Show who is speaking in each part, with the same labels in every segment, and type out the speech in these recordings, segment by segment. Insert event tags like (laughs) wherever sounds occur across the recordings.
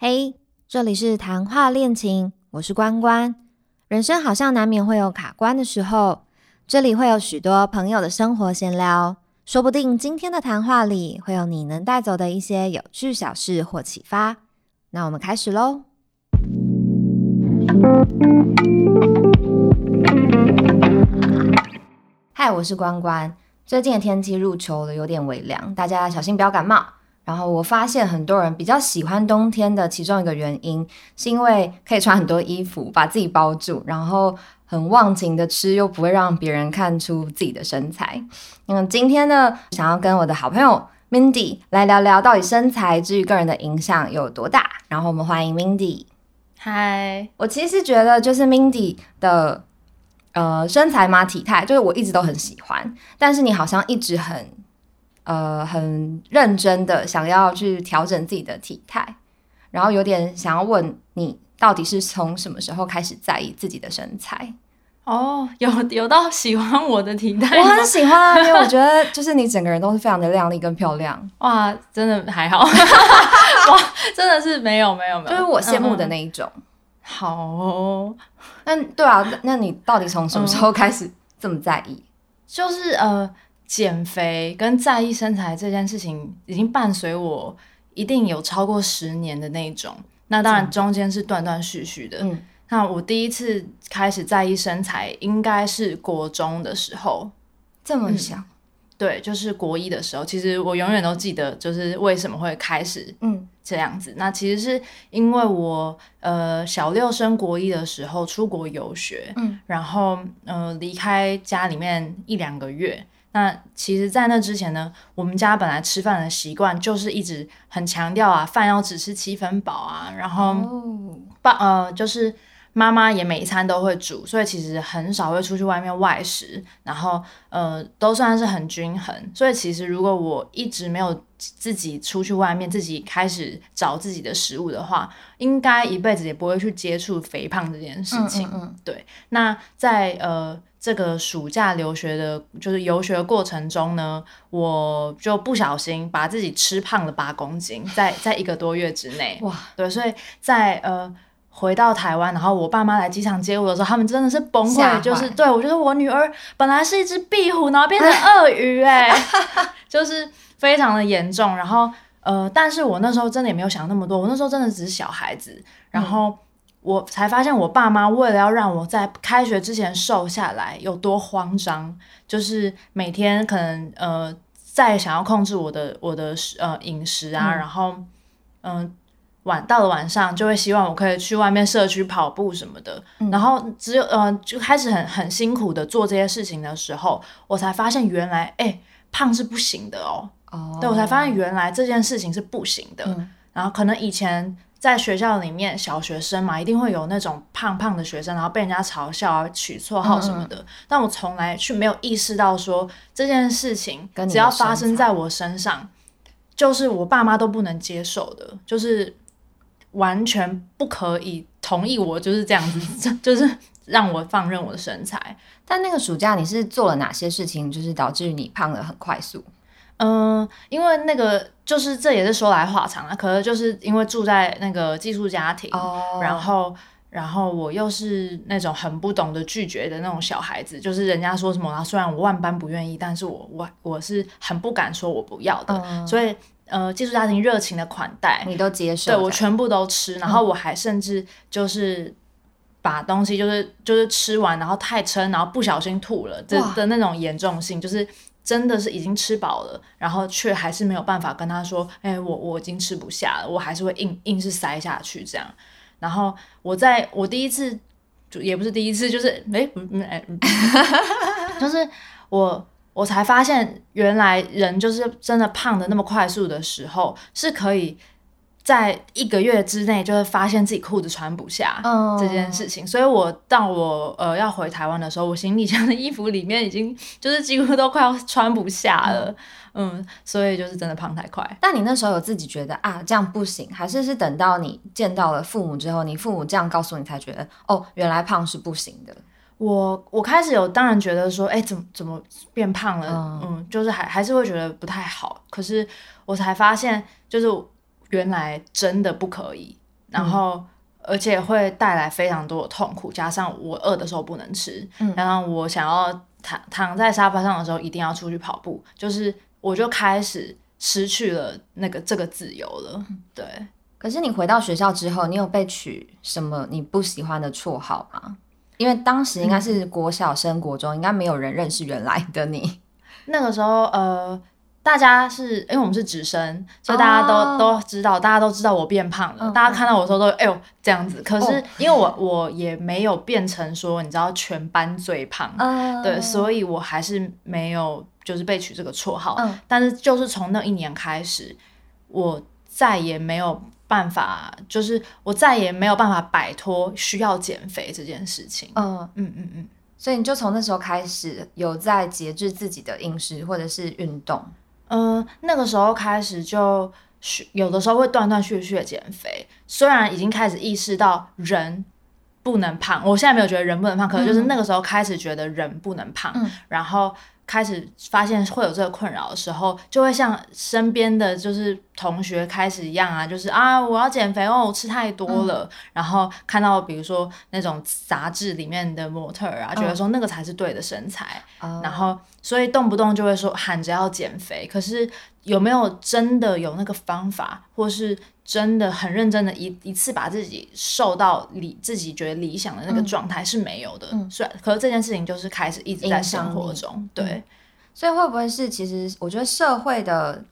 Speaker 1: 嘿，这里是谈话恋情，我是关关。人生好像难免会有卡关的时候，这里会有许多朋友的生活闲聊，说不定今天的谈话里会有你能带走的一些有趣小事或启发。那我们开始喽。嗨，我是关关。最近的天气入秋了，有点微凉，大家小心不要感冒。然后我发现很多人比较喜欢冬天的其中一个原因，是因为可以穿很多衣服把自己包住，然后很忘情的吃，又不会让别人看出自己的身材。嗯，今天呢，想要跟我的好朋友 Mindy 来聊聊，到底身材至于个人的影响有多大。然后我们欢迎 Mindy。
Speaker 2: 嗨，
Speaker 1: 我其实觉得就是 Mindy 的呃身材嘛体态，就是我一直都很喜欢，但是你好像一直很。呃，很认真的想要去调整自己的体态，然后有点想要问你，到底是从什么时候开始在意自己的身材？
Speaker 2: 哦，有有到喜欢我的体态，
Speaker 1: 我很喜欢啊，因为我觉得就是你整个人都是非常的靓丽跟漂亮。(laughs)
Speaker 2: 哇，真的还好，(laughs) 哇，真的是没有没有没有，
Speaker 1: 就是我羡慕的那一种。
Speaker 2: 好，
Speaker 1: 那对啊，那你到底从什么时候开始这么在意？
Speaker 2: 就是呃。减肥跟在意身材这件事情，已经伴随我一定有超过十年的那种。那当然中间是断断续续的。嗯，那我第一次开始在意身材，应该是国中的时候。
Speaker 1: 这么小？
Speaker 2: 对，就是国一的时候。其实我永远都记得，就是为什么会开始嗯这样子。那其实是因为我呃小六升国一的时候出国游学，嗯，然后呃离开家里面一两个月。那其实，在那之前呢，我们家本来吃饭的习惯就是一直很强调啊，饭要只吃七分饱啊，然后爸呃，就是妈妈也每一餐都会煮，所以其实很少会出去外面外食，然后呃，都算是很均衡。所以其实如果我一直没有自己出去外面，自己开始找自己的食物的话，应该一辈子也不会去接触肥胖这件事情。对，那在呃。这个暑假留学的，就是游学过程中呢，我就不小心把自己吃胖了八公斤，在在一个多月之内。哇，对，所以在呃回到台湾，然后我爸妈来机场接我的时候，他们真的是崩溃，就是对我觉得我女儿本来是一只壁虎，然后变成鳄鱼，哎，(laughs) 就是非常的严重。然后呃，但是我那时候真的也没有想那么多，我那时候真的只是小孩子，然后。我才发现，我爸妈为了要让我在开学之前瘦下来，有多慌张。就是每天可能呃，再想要控制我的我的呃饮食啊，然后嗯，晚到了晚上就会希望我可以去外面社区跑步什么的。然后只有呃，就开始很很辛苦的做这些事情的时候，我才发现原来哎，胖是不行的哦。哦，对我才发现原来这件事情是不行的。然后可能以前。在学校里面，小学生嘛，一定会有那种胖胖的学生，然后被人家嘲笑啊、取绰号什么的。但我从来去没有意识到说这件事情，只要发生在我身上，就是我爸妈都不能接受的，就是完全不可以同意我就是这样子，(laughs) 就是让我放任我的身材。
Speaker 1: 但那个暑假你是做了哪些事情，就是导致你胖的很快速？
Speaker 2: 嗯，因为那个就是这也是说来话长了，可能就是因为住在那个寄宿家庭，然后然后我又是那种很不懂得拒绝的那种小孩子，就是人家说什么，然后虽然我万般不愿意，但是我我我是很不敢说我不要的，所以呃寄宿家庭热情的款待
Speaker 1: 你都接受，
Speaker 2: 对我全部都吃，然后我还甚至就是把东西就是就是吃完，然后太撑，然后不小心吐了的的那种严重性，就是。真的是已经吃饱了，然后却还是没有办法跟他说：“哎，我我已经吃不下了。”我还是会硬硬是塞下去这样。然后我在我第一次就也不是第一次，就是哎，哎，(laughs) 就是我我才发现，原来人就是真的胖的那么快速的时候是可以。在一个月之内，就会发现自己裤子穿不下这件事情，所以我到我呃要回台湾的时候，我行李箱的衣服里面已经就是几乎都快要穿不下了，嗯，所以就是真的胖太快。
Speaker 1: 但你那时候有自己觉得啊这样不行，还是是等到你见到了父母之后，你父母这样告诉你才觉得哦原来胖是不行的。
Speaker 2: 我我开始有当然觉得说，哎怎么怎么变胖了，嗯，就是还还是会觉得不太好。可是我才发现就是。原来真的不可以，然后而且会带来非常多的痛苦，加上我饿的时候不能吃，加上我想要躺躺在沙发上的时候一定要出去跑步，就是我就开始失去了那个这个自由了。对，
Speaker 1: 可是你回到学校之后，你有被取什么你不喜欢的绰号吗？因为当时应该是国小升国中，应该没有人认识原来的你。
Speaker 2: 那个时候，呃。大家是因为我们是直升，所以大家都都知道，大家都知道我变胖了。大家看到我的时候都哎呦这样子。可是因为我我也没有变成说你知道全班最胖，对，所以我还是没有就是被取这个绰号。但是就是从那一年开始，我再也没有办法，就是我再也没有办法摆脱需要减肥这件事情。嗯嗯
Speaker 1: 嗯嗯。所以你就从那时候开始有在节制自己的饮食或者是运动。
Speaker 2: 嗯，那个时候开始就有的时候会断断续续的减肥，虽然已经开始意识到人不能胖，我现在没有觉得人不能胖，可能就是那个时候开始觉得人不能胖，然后。开始发现会有这个困扰的时候，就会像身边的就是同学开始一样啊，就是啊，我要减肥哦，我吃太多了。然后看到比如说那种杂志里面的模特啊，觉得说那个才是对的身材，然后所以动不动就会说喊着要减肥，可是有没有真的有那个方法，或是？真的很认真的，一一次把自己瘦到理自己觉得理想的那个状态是没有的。嗯，所以可是这件事情就是开始一直在生活中，对。
Speaker 1: 所以会不会是其实我觉得社会的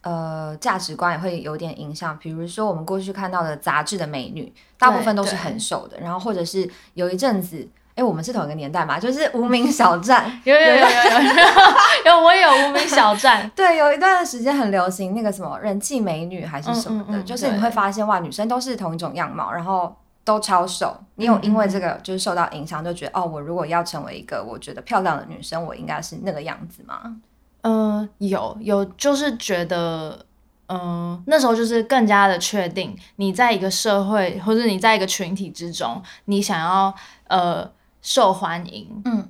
Speaker 1: 呃价值观也会有点影响？比如说我们过去看到的杂志的美女，大部分都是很瘦的，然后或者是有一阵子。哎，我们是同一个年代嘛，就是无名小站，
Speaker 2: 有有有有有，有我有无名小站，
Speaker 1: 对，有一段时间很流行那个什么人气美女还是什么的，就是你会发现哇，女生都是同一种样貌，然后都超瘦。你有因为这个就是受到影响，就觉得哦，我如果要成为一个我觉得漂亮的女生，我应该是那个样子吗？
Speaker 2: 嗯，有有，就是觉得，嗯，那时候就是更加的确定，你在一个社会或者你在一个群体之中，你想要呃。受欢迎，嗯，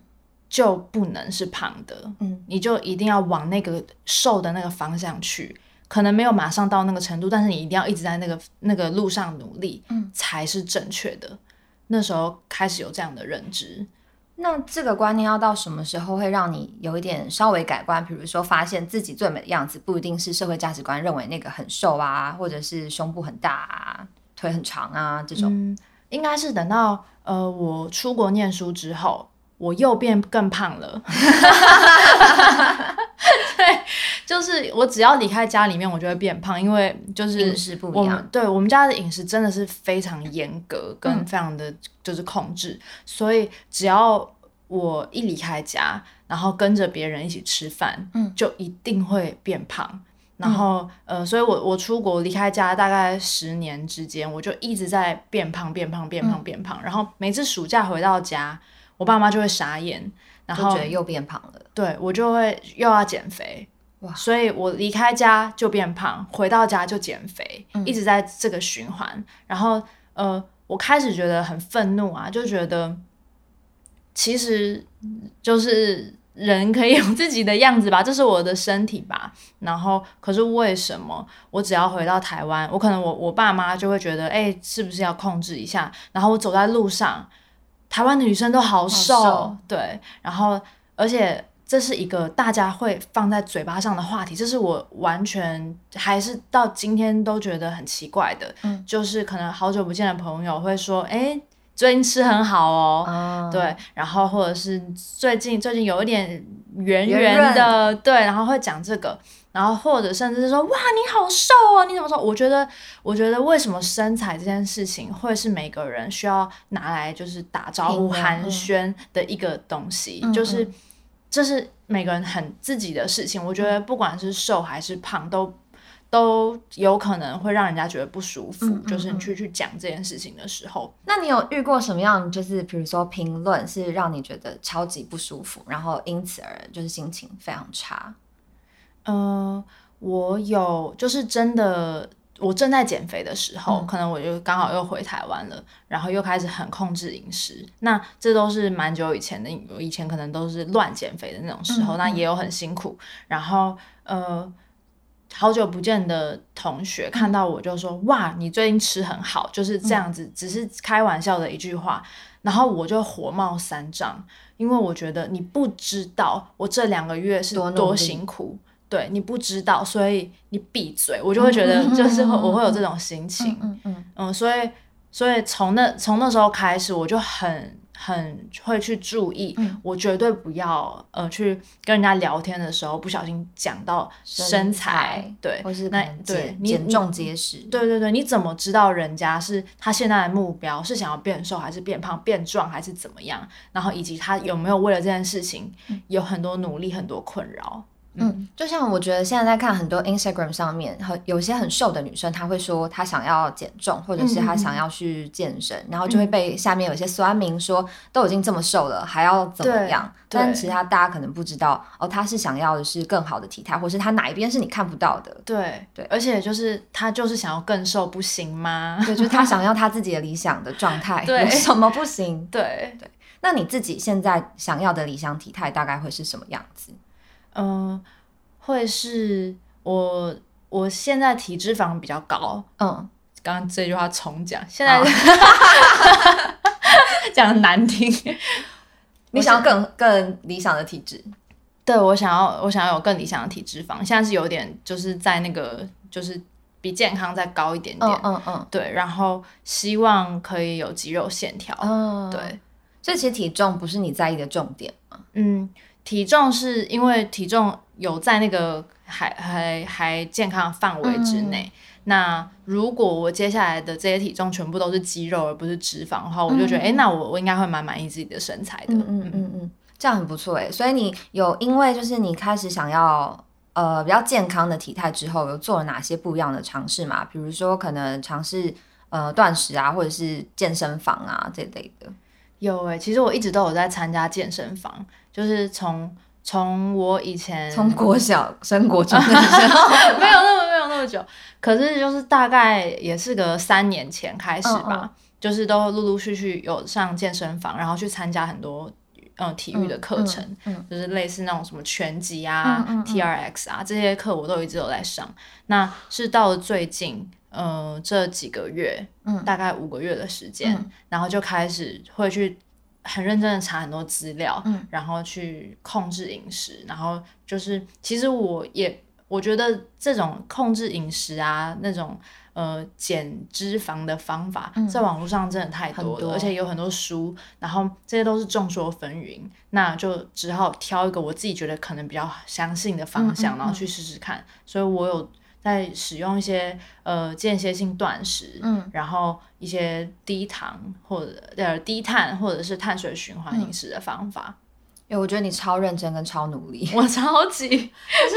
Speaker 2: 就不能是胖的，嗯，你就一定要往那个瘦的那个方向去，可能没有马上到那个程度，但是你一定要一直在那个那个路上努力，嗯，才是正确的。那时候开始有这样的认知，
Speaker 1: 那这个观念要到什么时候会让你有一点稍微改观？比如说发现自己最美的样子不一定是社会价值观认为那个很瘦啊，或者是胸部很大啊，腿很长啊这种。
Speaker 2: 应该是等到呃我出国念书之后，我又变更胖了。(laughs) 对，就是我只要离开家里面，我就会变胖，因为就是
Speaker 1: 饮食不一样。
Speaker 2: 对我们家的饮食真的是非常严格，跟非常的就是控制，所以只要我一离开家，然后跟着别人一起吃饭，嗯，就一定会变胖。然后，呃，所以我我出国离开家大概十年之间，我就一直在变胖、变胖、变胖、变胖。然后每次暑假回到家，我爸妈就会傻眼，然后
Speaker 1: 觉得又变胖了。
Speaker 2: 对我就会又要减肥，哇！所以我离开家就变胖，回到家就减肥，一直在这个循环。然后，呃，我开始觉得很愤怒啊，就觉得其实就是。人可以有自己的样子吧，(laughs) 这是我的身体吧。然后，可是为什么我只要回到台湾，我可能我我爸妈就会觉得，哎，是不是要控制一下？然后我走在路上，台湾的女生都好瘦，对。然后，而且这是一个大家会放在嘴巴上的话题，这是我完全还是到今天都觉得很奇怪的。嗯，就是可能好久不见的朋友会说，哎。最近吃很好哦，对，然后或者是最近最近有一点圆圆的，对，然后会讲这个，然后或者甚至是说哇你好瘦哦，你怎么瘦？我觉得我觉得为什么身材这件事情会是每个人需要拿来就是打招呼寒暄的一个东西，就是这是每个人很自己的事情。我觉得不管是瘦还是胖都。都有可能会让人家觉得不舒服，就是你去去讲这件事情的时候。
Speaker 1: 那你有遇过什么样，就是比如说评论是让你觉得超级不舒服，然后因此而就是心情非常差？
Speaker 2: 嗯，我有，就是真的，我正在减肥的时候，可能我就刚好又回台湾了，然后又开始很控制饮食。那这都是蛮久以前的，我以前可能都是乱减肥的那种时候，那也有很辛苦。然后，呃。好久不见的同学看到我就说：“哇，你最近吃很好。”就是这样子，只是开玩笑的一句话，然后我就火冒三丈，因为我觉得你不知道我这两个月是多辛苦，对你不知道，所以你闭嘴，我就会觉得就是我会有这种心情，嗯嗯。嗯，所以所以从那从那时候开始，我就很。很会去注意，我绝对不要呃去跟人家聊天的时候不小心讲到身材，对，
Speaker 1: 或是那对减重结实，
Speaker 2: 对对对，你怎么知道人家是他现在的目标是想要变瘦还是变胖、变壮还是怎么样？然后以及他有没有为了这件事情有很多努力、很多困扰？
Speaker 1: 嗯，就像我觉得现在在看很多 Instagram 上面，很有些很瘦的女生，她会说她想要减重，或者是她想要去健身，然后就会被下面有些酸民说都已经这么瘦了，还要怎么样？但其实他大家可能不知道哦，她是想要的是更好的体态，或是她哪一边是你看不到的？
Speaker 2: 对对，而且就是她就是想要更瘦，不行吗？
Speaker 1: 对，就是她想要她自己的理想的状态，(laughs) 有什么不行？
Speaker 2: 对
Speaker 1: 对，那你自己现在想要的理想体态大概会是什么样子？嗯，
Speaker 2: 会是我我现在体脂肪比较高，嗯，刚刚这句话重讲，现在 (laughs) 讲的难听，(laughs)
Speaker 1: 你想要更更理想的体质？
Speaker 2: 对我想要我想要有更理想的体脂肪，现在是有点就是在那个就是比健康再高一点点，嗯嗯，对，然后希望可以有肌肉线条，嗯，对，
Speaker 1: 这其实体重不是你在意的重点吗？
Speaker 2: 嗯。体重是因为体重有在那个还还还健康范围之内。那如果我接下来的这些体重全部都是肌肉而不是脂肪的话，我就觉得，哎，那我我应该会蛮满意自己的身材的。嗯嗯
Speaker 1: 嗯嗯，这样很不错哎。所以你有因为就是你开始想要呃比较健康的体态之后，有做了哪些不一样的尝试吗？比如说可能尝试呃断食啊，或者是健身房啊这类的。
Speaker 2: 有哎，其实我一直都有在参加健身房。就是从从我以前
Speaker 1: 从国小升国中的时候，(laughs)
Speaker 2: 没有那么没有那么久，可是就是大概也是个三年前开始吧，就是都陆陆续续有上健身房，然后去参加很多嗯体育的课程，就是类似那种什么拳击啊、T R X 啊这些课，我都一直有在上。那是到了最近，呃，这几个月，嗯，大概五个月的时间，然后就开始会去。很认真的查很多资料，嗯，然后去控制饮食，然后就是其实我也我觉得这种控制饮食啊，那种呃减脂肪的方法，在网络上真的太多了，而且有很多书，然后这些都是众说纷纭，那就只好挑一个我自己觉得可能比较相信的方向，然后去试试看。所以我有。在使用一些呃间歇性断食，嗯，然后一些低糖或者呃低碳或者是碳水循环饮食的方法。
Speaker 1: 哎，我觉得你超认真跟超努力，
Speaker 2: 我超级。(laughs) 可
Speaker 1: 是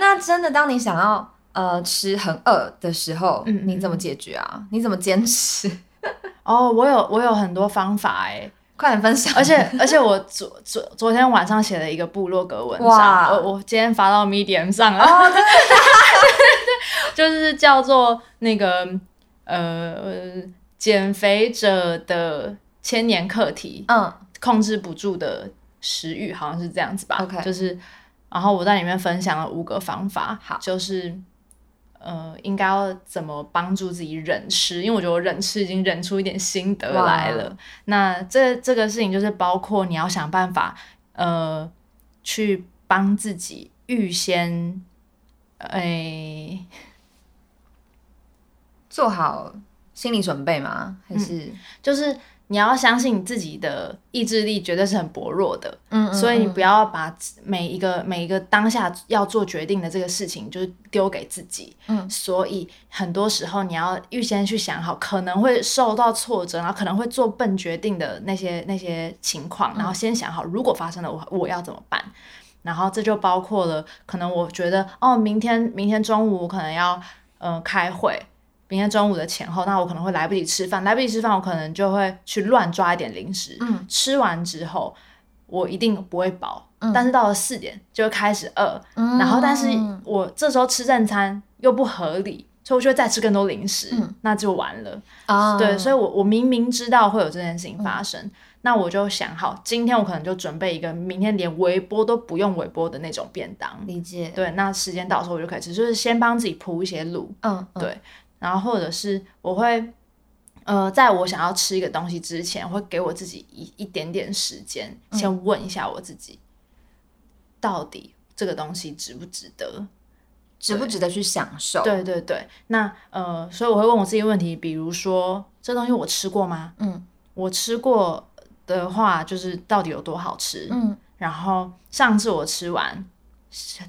Speaker 1: 那真的，当你想要呃吃很饿的时候，嗯你怎么解决啊？你怎么坚持？(laughs)
Speaker 2: 哦，我有我有很多方法哎。
Speaker 1: 快点分享！
Speaker 2: 而且而且，我昨昨昨天晚上写了一个部落格文章，我我今天发到 Medium 上了，(laughs) 就是叫做那个呃减肥者的千年课题，嗯，控制不住的食欲，好像是这样子吧
Speaker 1: ？OK，
Speaker 2: 就是，然后我在里面分享了五个方法，
Speaker 1: 好，
Speaker 2: 就是。呃，应该要怎么帮助自己忍吃？因为我觉得我忍吃已经忍出一点心得来了。那这这个事情就是包括你要想办法，呃，去帮自己预先，哎，
Speaker 1: 做好心理准备吗？还是？
Speaker 2: 就是？你要相信自己的意志力绝对是很薄弱的，嗯，所以你不要把每一个每一个当下要做决定的这个事情就是丢给自己，嗯，所以很多时候你要预先去想好可能会受到挫折，然后可能会做笨决定的那些那些情况，然后先想好如果发生了我我要怎么办，然后这就包括了可能我觉得哦明天明天中午我可能要嗯开会。明天中午的前后，那我可能会来不及吃饭，来不及吃饭，我可能就会去乱抓一点零食。嗯，吃完之后，我一定不会饱，但是到了四点就会开始饿。嗯，然后但是我这时候吃正餐又不合理，所以我就会再吃更多零食，那就完了。啊，对，所以我我明明知道会有这件事情发生，那我就想好，今天我可能就准备一个明天连微波都不用微波的那种便当。
Speaker 1: 理解。
Speaker 2: 对，那时间到时候我就可以吃，就是先帮自己铺一些路。嗯，对。然后或者是我会，呃，在我想要吃一个东西之前，会给我自己一一点点时间，先问一下我自己，到底这个东西值不值得，
Speaker 1: 值不值得去享受？
Speaker 2: 对对对。那呃，所以我会问我自己问题，比如说这东西我吃过吗？嗯，我吃过。的话就是到底有多好吃，嗯，然后上次我吃完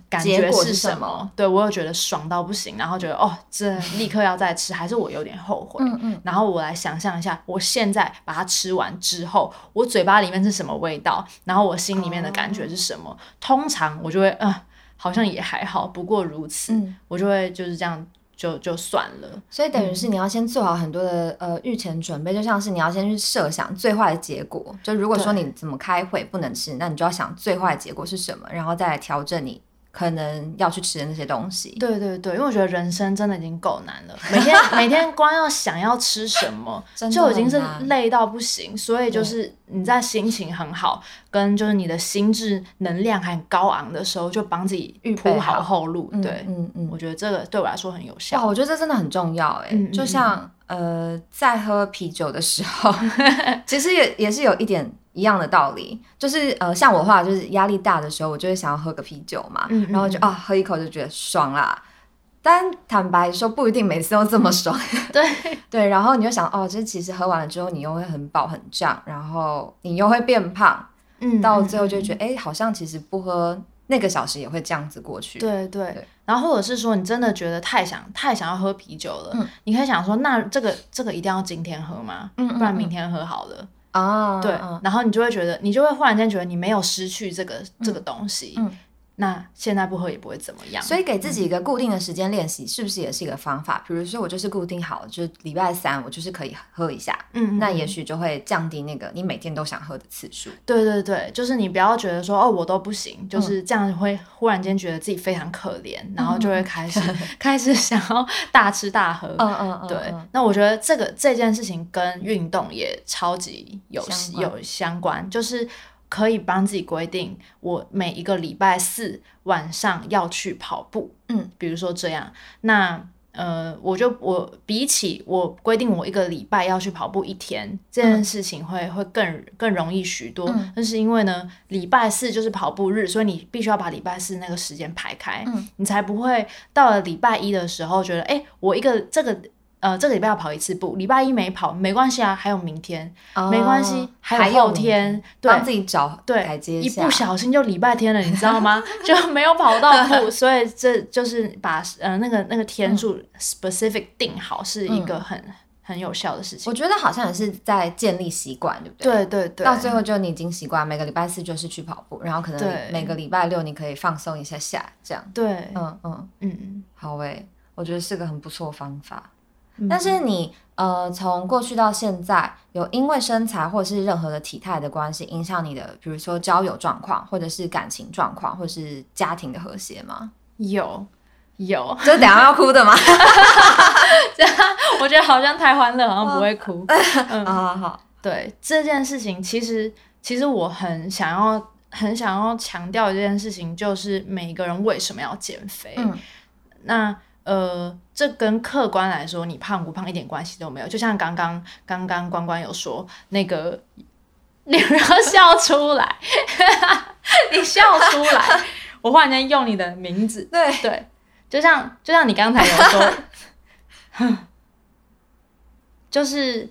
Speaker 2: 感觉是什么？对我又觉得爽到不行，然后觉得哦，这立刻要再吃，还是我有点后悔，嗯嗯，然后我来想象一下，我现在把它吃完之后，我嘴巴里面是什么味道，然后我心里面的感觉是什么？通常我就会，嗯，好像也还好，不过如此，我就会就是这样。就就算了，
Speaker 1: 所以等于是你要先做好很多的呃预前准备，就像是你要先去设想最坏的结果。就如果说你怎么开会不能吃，那你就要想最坏的结果是什么，然后再来调整你。可能要去吃的那些东西，
Speaker 2: 对对对，因为我觉得人生真的已经够难了，每天 (laughs) 每天光要想要吃什么，就已经是累到不行。所以就是你在心情很好，跟就是你的心智能量还很高昂的时候，就帮自己预铺好后路。对，嗯嗯，我觉得这个对我来说很有效。
Speaker 1: 哇，我觉得这真的很重要哎，就像呃，在喝啤酒的时候，(laughs) 其实也也是有一点。一样的道理，就是呃，像我的话，就是压力大的时候，我就会想要喝个啤酒嘛，然后就啊，喝一口就觉得爽啦。但坦白说，不一定每次都这么爽。(laughs)
Speaker 2: 对 (laughs)
Speaker 1: 对，然后你就想，哦，这其实喝完了之后，你又会很饱很胀，然后你又会变胖，嗯，到最后就觉得，哎，好像其实不喝那个小时也会这样子过去。
Speaker 2: 对对，然后或者是说，你真的觉得太想太想要喝啤酒了，嗯，你可以想说，那这个这个一定要今天喝吗？嗯，不然明天喝好了。啊，对，然后你就会觉得，你就会忽然间觉得你没有失去这个这个东西。那现在不喝也不会怎么样，
Speaker 1: 所以给自己一个固定的时间练习，是不是也是一个方法？比如说我就是固定好，就是礼拜三我就是可以喝一下，嗯，那也许就会降低那个你每天都想喝的次数。
Speaker 2: 对对对，就是你不要觉得说哦我都不行，就是这样会忽然间觉得自己非常可怜，然后就会开始 (laughs) 开始想要大吃大喝。嗯嗯嗯，对。那我觉得这个这件事情跟运动也超级有有相关，就是。可以帮自己规定，我每一个礼拜四晚上要去跑步。嗯，比如说这样，那呃，我就我比起我规定我一个礼拜要去跑步一天这件事情，会会更更容易许多。那是因为呢，礼拜四就是跑步日，所以你必须要把礼拜四那个时间排开，你才不会到了礼拜一的时候觉得，哎，我一个这个。呃，这个礼拜要跑一次步，礼拜一没跑没关系啊，还有明天，没关系，还有后天，
Speaker 1: 帮自己找对，
Speaker 2: 一不小心就礼拜天了，你知道吗？(laughs) 就没有跑到步，所以这就是把呃那个那个天数 specific 定好，是一个很很有效的事情。
Speaker 1: 我觉得好像也是在建立习惯，对不对？
Speaker 2: 对对对。
Speaker 1: 到最后就你已经习惯，每个礼拜四就是去跑步，然后可能每个礼拜六你可以放松一下下，这样。
Speaker 2: 对，嗯嗯
Speaker 1: 嗯，好诶，我觉得是个很不错方法。但是你呃，从过去到现在，有因为身材或者是任何的体态的关系，影响你的，比如说交友状况，或者是感情状况，或者是家庭的和谐吗？
Speaker 2: 有，有，
Speaker 1: 就是等下要哭的吗？(laughs)
Speaker 2: 这样我觉得好像太欢乐，好像不会哭。(laughs)
Speaker 1: 嗯好好好，
Speaker 2: 对这件事情，其实其实我很想要，很想要强调一件事情，就是每一个人为什么要减肥？嗯，那。呃，这跟客观来说，你胖不胖一点关系都没有。就像刚刚刚刚关关有说，那个 (laughs) 你不要笑出来，(laughs) 你笑出来，我忽然间用你的名字，
Speaker 1: 对
Speaker 2: 对，就像就像你刚才有说，(laughs) 就是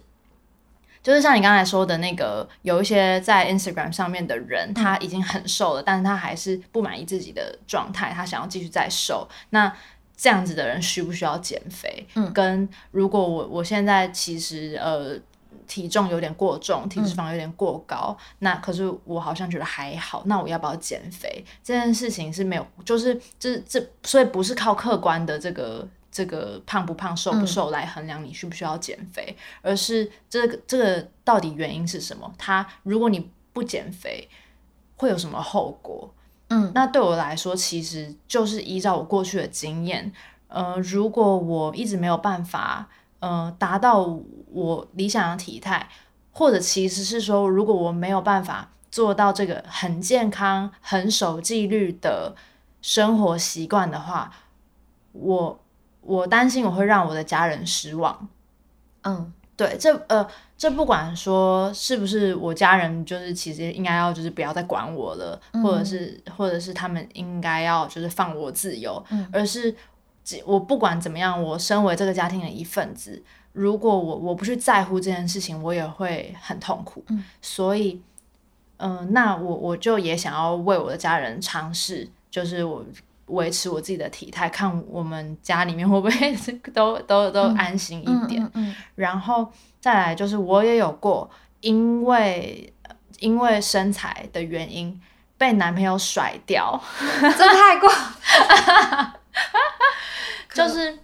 Speaker 2: 就是像你刚才说的那个，有一些在 Instagram 上面的人，他已经很瘦了，但是他还是不满意自己的状态，他想要继续再瘦，那。这样子的人需不需要减肥？嗯，跟如果我我现在其实呃体重有点过重，体脂肪有点过高，那可是我好像觉得还好，那我要不要减肥？这件事情是没有，就是这这，所以不是靠客观的这个这个胖不胖、瘦不瘦来衡量你需不需要减肥，而是这个这个到底原因是什么？他如果你不减肥，会有什么后果？嗯，那对我来说，其实就是依照我过去的经验，呃，如果我一直没有办法，呃，达到我理想的体态，或者其实是说，如果我没有办法做到这个很健康、很守纪律的生活习惯的话，我我担心我会让我的家人失望。嗯，对，这呃，这不管说是不是我家人，就是其实应该要就是不要再管我了，或者是或者是他们应该要就是放我自由，而是我不管怎么样，我身为这个家庭的一份子。如果我我不去在乎这件事情，我也会很痛苦。嗯，所以，嗯，那我我就也想要为我的家人尝试，就是我维持我自己的体态，看我们家里面会不会 (laughs) 都都都安心一点。嗯，然后再来就是我也有过因为因为身材的原因被男朋友甩掉，
Speaker 1: 这太过，(laughs)
Speaker 2: 就是。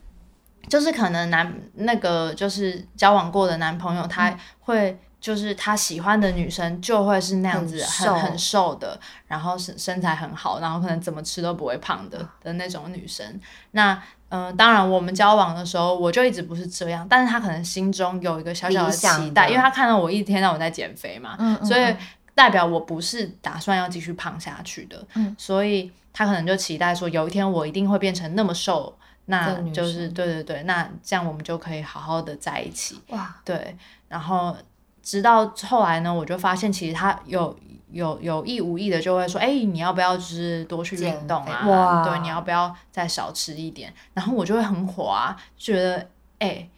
Speaker 2: 就是可能男那个就是交往过的男朋友，他会就是他喜欢的女生就会是那样子很很瘦的，然后身身材很好，然后可能怎么吃都不会胖的的那种女生。那嗯，当然我们交往的时候，我就一直不是这样，但是他可能心中有一个小小的期待，因为他看到我一天到晚在减肥嘛，所以代表我不是打算要继续胖下去的，所以他可能就期待说有一天我一定会变成那么瘦。那就是对对对，那这样我们就可以好好的在一起。哇，对，然后直到后来呢，我就发现其实他有有有意无意的就会说，哎，你要不要就是多去运动啊？对，你要不要再少吃一点？然后我就会很火啊，觉得哎，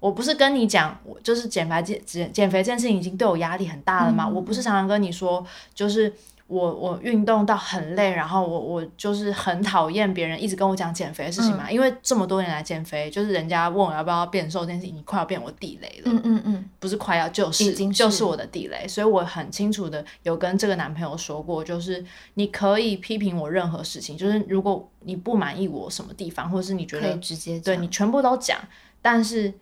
Speaker 2: 我不是跟你讲，我就是减肥减减减肥这件事情已经对我压力很大了嘛？我不是常常跟你说，就是。我我运动到很累，然后我我就是很讨厌别人一直跟我讲减肥的事情嘛，因为这么多年来减肥，就是人家问我要不要变瘦这件事情，你快要变我地雷了。嗯嗯嗯，不是快要，就是就是我的地雷，所以我很清楚的有跟这个男朋友说过，就是你可以批评我任何事情，就是如果你不满意我什么地方，或者是你觉得
Speaker 1: 直接
Speaker 2: 对你全部都讲，但是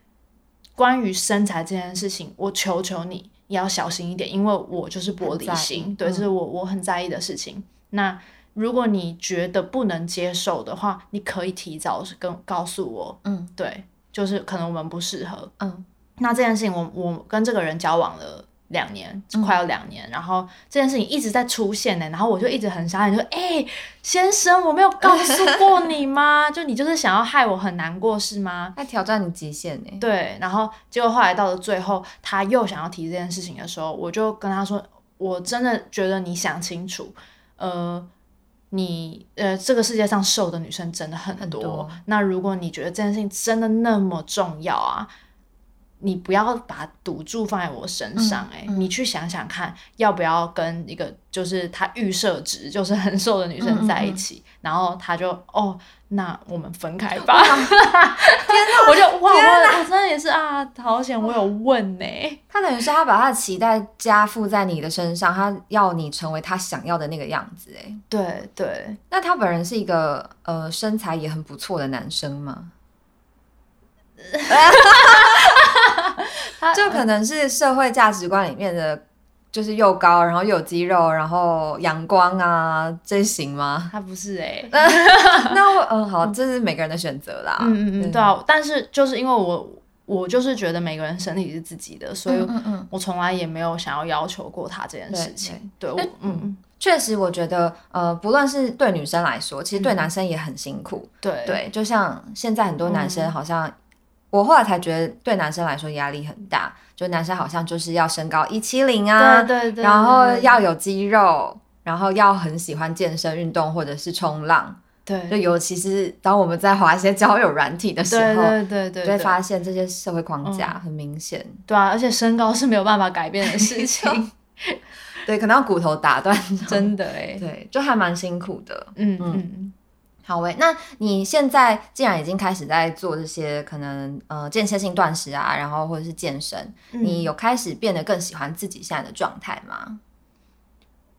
Speaker 2: 关于身材这件事情，我求求你。你要小心一点，因为我就是玻璃心，对，这是我我很在意的事情。那如果你觉得不能接受的话，你可以提早跟告诉我，嗯，对，就是可能我们不适合，嗯。那这件事情，我我跟这个人交往了。两年，快要两年，然后这件事情一直在出现呢，然后我就一直很傻眼，说：“哎，先生，我没有告诉过你吗？(laughs) 就你就是想要害我很难过是吗？
Speaker 1: 在挑战你极限呢。”
Speaker 2: 对，然后结果后来到了最后，他又想要提这件事情的时候，我就跟他说：“我真的觉得你想清楚，呃，你呃，这个世界上瘦的女生真的很多，那如果你觉得这件事情真的那么重要啊。”你不要把赌注放在我身上，哎，你去想想看，要不要跟一个就是他预设值就是很瘦的女生在一起？然后他就哦，那我们分开吧。(laughs) 天哪！我就哇，我我真的也是啊，好险我有问呢。
Speaker 1: 他等于是他把他的期待加附在你的身上，他要你成为他想要的那个样子，哎，
Speaker 2: 对对。
Speaker 1: 那他本人是一个呃身材也很不错的男生吗？就可能是社会价值观里面的，就是又高，然后又有肌肉，然后阳光啊，这行吗？
Speaker 2: 他不是哎，(laughs)
Speaker 1: 那我嗯好，这是每个人的选择啦。
Speaker 2: 嗯嗯嗯，对啊。但是就是因为我我就是觉得每个人身体是自己的，所以我从来也没有想要要求过他这件事情。对，
Speaker 1: 嗯，确实我觉得呃，不论是对女生来说，其实对男生也很辛苦。
Speaker 2: 对
Speaker 1: 对，就像现在很多男生好像。我后来才觉得，对男生来说压力很大，就男生好像就是要身高一七零啊，
Speaker 2: 对对对，
Speaker 1: 然后要有肌肉，然后要很喜欢健身运动或者是冲浪，
Speaker 2: 对，
Speaker 1: 就尤其是当我们在滑一些交友软体的时候，
Speaker 2: 对对对，
Speaker 1: 就会发现这些社会框架很明显，
Speaker 2: 对啊，而且身高是没有办法改变的事情，
Speaker 1: 对，可能要骨头打断，(laughs)
Speaker 2: 真的哎，
Speaker 1: 对，就还蛮辛苦的，嗯。嗯。好喂，那你现在既然已经开始在做这些可能呃间歇性断食啊，然后或者是健身，你有开始变得更喜欢自己现在的状态吗？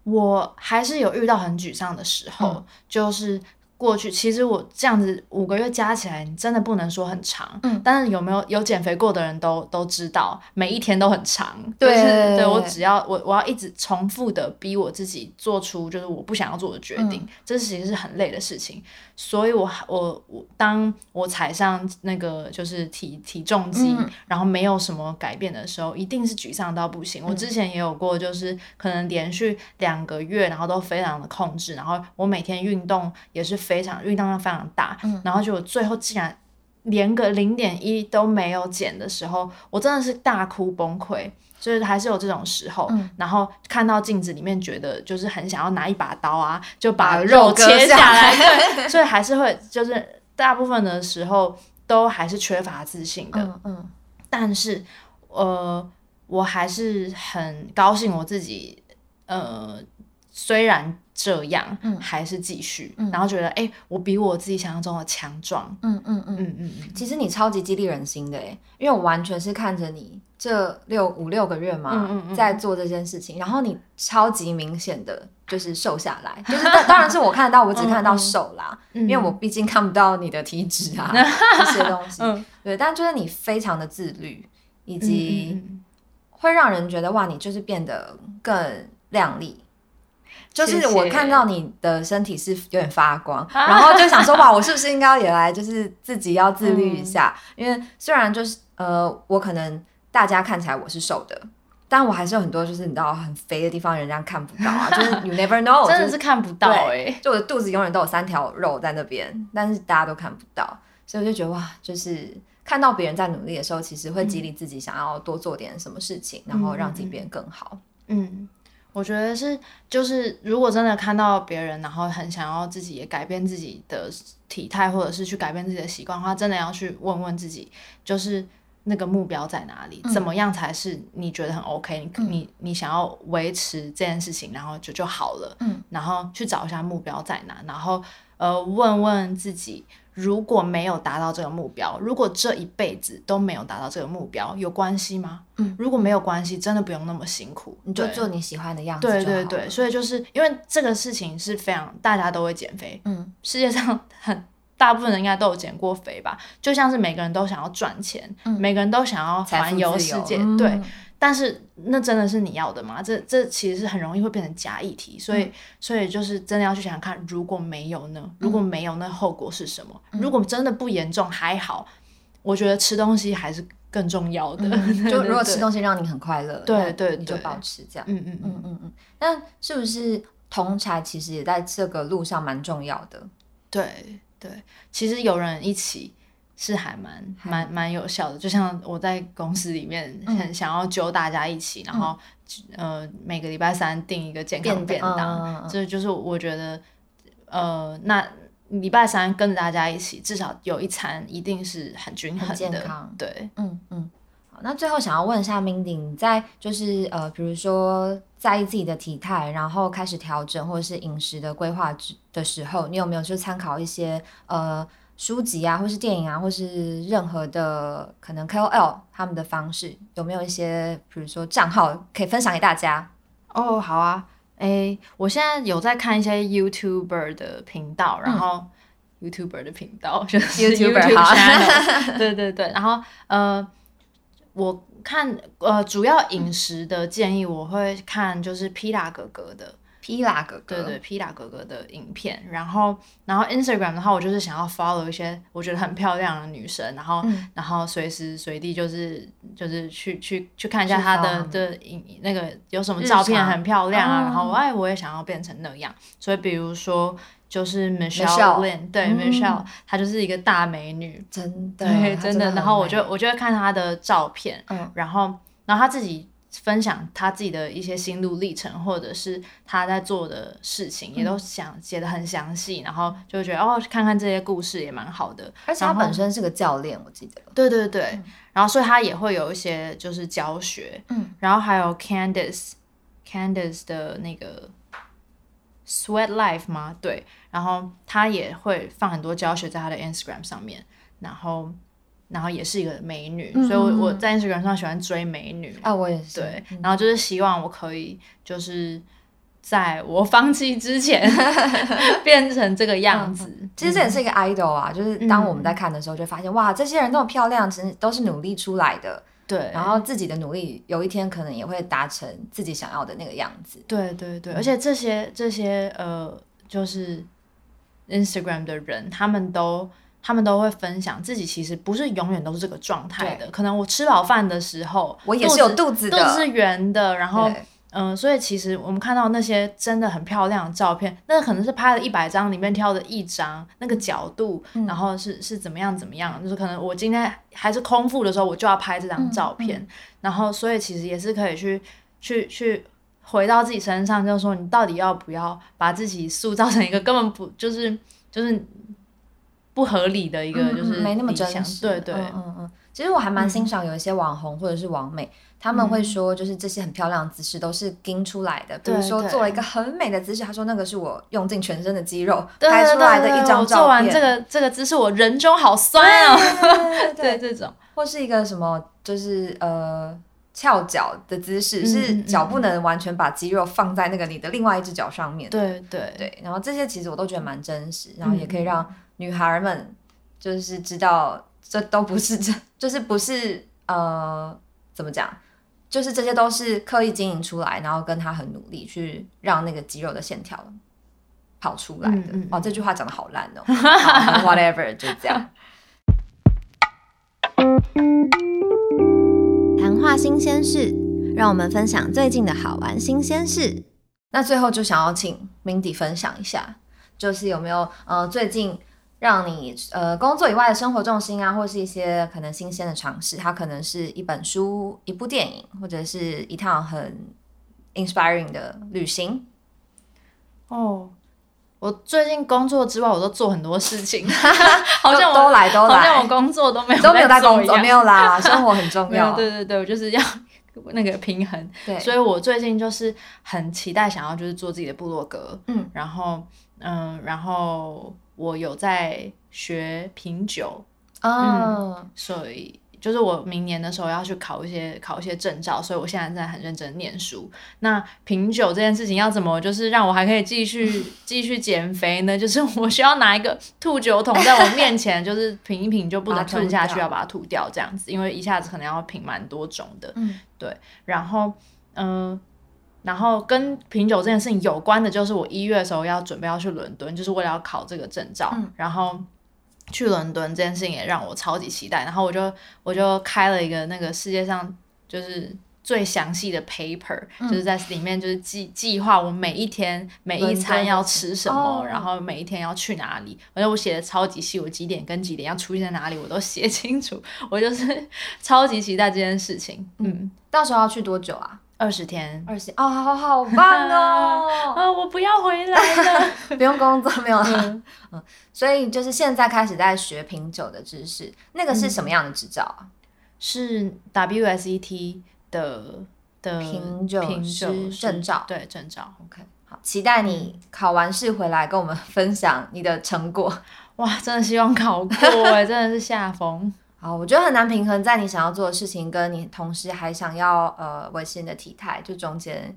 Speaker 2: 我还是有遇到很沮丧的时候，就是。过去其实我这样子五个月加起来，你真的不能说很长。嗯，但是有没有有减肥过的人都都知道，每一天都很长。对，对我只要我我要一直重复的逼我自己做出就是我不想要做的决定，这其实是很累的事情。所以我我我当我踩上那个就是体体重机，然后没有什么改变的时候，一定是沮丧到不行。我之前也有过，就是可能连续两个月，然后都非常的控制，然后我每天运动也是非常运动量非常大，然后就最后竟然连个零点一都没有减的时候，我真的是大哭崩溃。就是还是有这种时候，然后看到镜子里面，觉得就是很想要拿一把刀啊，就把肉切下来。对，所以还是会，就是大部分的时候都还是缺乏自信的。嗯嗯。但是，呃，我还是很高兴我自己，呃，虽然。这样，嗯，还是继续，然后觉得，哎，我比我自己想象中的强壮，
Speaker 1: 嗯嗯嗯。嗯嗯。其实你超级激励人心的，哎，因为我完全是看着你这六五六个月嘛，在做这件事情，然后你超级明显的就是瘦下来，就是 (laughs) 当然是我看得到，我只看得到瘦啦，因为我毕竟看不到你的体脂啊 (laughs) 这些东西，对，但就是你非常的自律，以及会让人觉得哇，你就是变得更靓丽。就是我看到你的身体是有点发光，然后就想说哇，我是不是应该也来，就是自己要自律一下？因为虽然就是呃，我可能大家看起来我是瘦的，但我还是有很多就是你知道很肥的地方，人家看不到啊。(laughs) 就是 you never know，
Speaker 2: 真的是看不到哎，
Speaker 1: 就我的肚子永远都有三条肉在那边，但是大家都看不到，所以我就觉得哇，就是看到别人在努力的时候，其实会激励自己想要多做点什么事情，然后让自己变得更好。嗯。
Speaker 2: 我觉得是，就是如果真的看到别人，然后很想要自己也改变自己的体态，或者是去改变自己的习惯的话，真的要去问问自己，就是那个目标在哪里，怎么样才是你觉得很 OK，你你你想要维持这件事情，然后就就好了，嗯，然后去找一下目标在哪，然后呃问问自己。如果没有达到这个目标，如果这一辈子都没有达到这个目标，有关系吗？嗯，如果没有关系，真的不用那么辛苦，
Speaker 1: 你就做你喜欢的样子。
Speaker 2: 对对对，所以就是因为这个事情是非常大家都会减肥，嗯，世界上很大部分人应该都有减过肥吧？就像是每个人都想要赚钱，每个人都想要环游世界，对。但是那真的是你要的吗？这这其实是很容易会变成假议题，所以所以就是真的要去想想看，如果没有呢？如果没有，那后果是什么？如果真的不严重还好，我觉得吃东西还是更重要的。(laughs)
Speaker 1: 就如果吃东西让你很快乐，
Speaker 2: 对对，
Speaker 1: 你就保持这样。嗯嗯嗯嗯嗯。那是不是同柴其实也在这个路上蛮重要的？
Speaker 2: 对对，其实有人一起。是还蛮蛮蛮有效的，就像我在公司里面很想要揪大家一起，然后呃每个礼拜三订一个健康便当，这就是我觉得呃那礼拜三跟着大家一起，至少有一餐一定是很均衡
Speaker 1: 的，
Speaker 2: 对，
Speaker 1: 嗯嗯。好，那最后想要问一下 Mindy，你在就是呃比如说在意自己的体态，然后开始调整或者是饮食的规划的时候，你有没有就参考一些呃？书籍啊，或是电影啊，或是任何的可能 KOL 他们的方式，有没有一些比如说账号可以分享给大家？
Speaker 2: 哦，好啊，诶，我现在有在看一些 YouTuber 的频道，然后 YouTuber 的频道 (laughs) 就是 YouTuber，(laughs) 对对对，然后呃，我看呃主要饮食的建议，我会看就是皮拉哥哥的。
Speaker 1: 皮拉哥哥，
Speaker 2: 对对，皮拉哥哥的影片，然后然后 Instagram 的话，我就是想要 follow 一些我觉得很漂亮的女生，然后然后随时随地就是就是去去去看一下她的的影那个有什么照片很漂亮啊，然后哎我也想要变成那样，所以比如说就是 Michelle Lin，对 Michelle，她就是一个大美女，
Speaker 1: 真的，
Speaker 2: 对真的，然后我就我就会看她的照片，嗯，然后然后她自己。分享他自己的一些心路历程，或者是他在做的事情，也都想写的很详细，然后就觉得哦，看看这些故事也蛮好的。
Speaker 1: 而且他本身是个教练，我记得。
Speaker 2: 对对对，然后所以他也会有一些就是教学，嗯，然后还有 Candice，Candice 的那个 Sweat Life 吗？对，然后他也会放很多教学在他的 Instagram 上面，然后。然后也是一个美女，所以我我在 Instagram 上喜欢追美女
Speaker 1: 啊，我也是。
Speaker 2: 对，然后就是希望我可以就是在我放弃之前 (laughs) (laughs) 变成这个样子。
Speaker 1: 其实这也是一个 idol 啊，就是当我们在看的时候，就发现哇，这些人那么漂亮，其实都是努力出来的。
Speaker 2: 对，
Speaker 1: 然后自己的努力有一天可能也会达成自己想要的那个样子。
Speaker 2: 对对对，而且这些这些呃，就是 Instagram 的人，他们都他们都会分享自己其实不是永远都是这个状态的，可能我吃饱饭的时候，
Speaker 1: 我也是有肚子的，
Speaker 2: 肚子是圆的，然后。嗯，所以其实我们看到那些真的很漂亮的照片，那可能是拍了一百张里面挑的一张，那个角度，然后是是怎么样怎么样，就是可能我今天还是空腹的时候，我就要拍这张照片，然后所以其实也是可以去去去回到自己身上，就是说你到底要不要把自己塑造成一个根本不就是就是不合理的一个就是
Speaker 1: 没那么真
Speaker 2: 实，对对，
Speaker 1: 嗯嗯，其实我还蛮欣赏有一些网红或者是网美。他们会说，就是这些很漂亮的姿势都是盯出来的。比如说，做了一个很美的姿势，他说那个是我用尽全身的肌肉拍出来的一张照片。
Speaker 2: 做完这个这个姿势，我人中好酸啊！对 (laughs) 这种，
Speaker 1: 或是一个什么，就是呃翘脚的姿势，是脚不能完全把肌肉放在那个你的另外一只脚上面。
Speaker 2: 对对
Speaker 1: 对，然后这些其实我都觉得蛮真实，然后也可以让女孩们就是知道，这都不是这，(laughs) 就是不是呃怎么讲。就是这些都是刻意经营出来，然后跟他很努力去让那个肌肉的线条跑出来的。哦，这句话讲的好烂哦。(laughs) Whatever，就这样。谈话新鲜事，让我们分享最近的好玩新鲜事。那最后就想要请 Mindy 分享一下，就是有没有呃最近。让你呃工作以外的生活重心啊，或是一些可能新鲜的尝试，它可能是一本书、一部电影，或者是一趟很 inspiring 的旅行。
Speaker 2: 哦，我最近工作之外，我都做很多事情，(laughs)
Speaker 1: 好像我都来都来，
Speaker 2: 好像我工作都没有
Speaker 1: 都没有在工作，没有啦，生活很重要。(laughs)
Speaker 2: 对对对，我就是要那个平衡。(laughs)
Speaker 1: 对，
Speaker 2: 所以我最近就是很期待，想要就是做自己的部落格。嗯，然后嗯，然后。我有在学品酒，嗯，所以就是我明年的时候要去考一些考一些证照，所以我现在在很认真念书。那品酒这件事情要怎么就是让我还可以继续 (laughs) 继续减肥呢？就是我需要拿一个吐酒桶在我面前，就是品一品就不能吞下去，要把它吐掉这样子，因为一下子可能要品蛮多种的，嗯，对，然后嗯。然后跟品酒这件事情有关的，就是我一月的时候要准备要去伦敦，就是为了要考这个证照。然后去伦敦这件事情也让我超级期待。然后我就我就开了一个那个世界上就是最详细的 paper，就是在里面就是计计划我每一天每一餐要吃什么，然后每一天要去哪里。而且我写的超级细，我几点跟几点要出现在哪里，我都写清楚。我就是超级期待这件事情。嗯，
Speaker 1: 到时候要去多久啊？
Speaker 2: 二十天，
Speaker 1: 二十哦，好好棒哦！(laughs)
Speaker 2: 啊，我不要回来了，(laughs)
Speaker 1: 不用工作没有了。嗯，所以就是现在开始在学品酒的知识，那个是什么样的执照啊？
Speaker 2: 是 WSET 的的
Speaker 1: 品酒师证照，
Speaker 2: 对证照。
Speaker 1: OK，好，期待你考完试回来跟我们分享你的成果。
Speaker 2: 哇，真的希望考过哎，真的是下风。
Speaker 1: 好，我觉得很难平衡在你想要做的事情，跟你同时还想要呃维持你的体态，就中间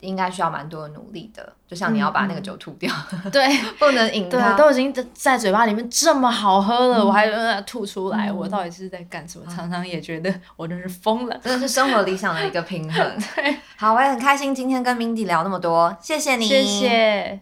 Speaker 1: 应该需要蛮多的努力的。就像你要把那个酒吐掉，
Speaker 2: 对，(laughs)
Speaker 1: 不能饮
Speaker 2: 它，都已经在嘴巴里面这么好喝了，我还吐出来，我到底是在干什么？常常也觉得我真是疯了，
Speaker 1: 真的是生活理想的一个平衡。(laughs)
Speaker 2: 对，
Speaker 1: 好，我也很开心今天跟 Mindy 聊那么多，谢谢你，
Speaker 2: 谢谢。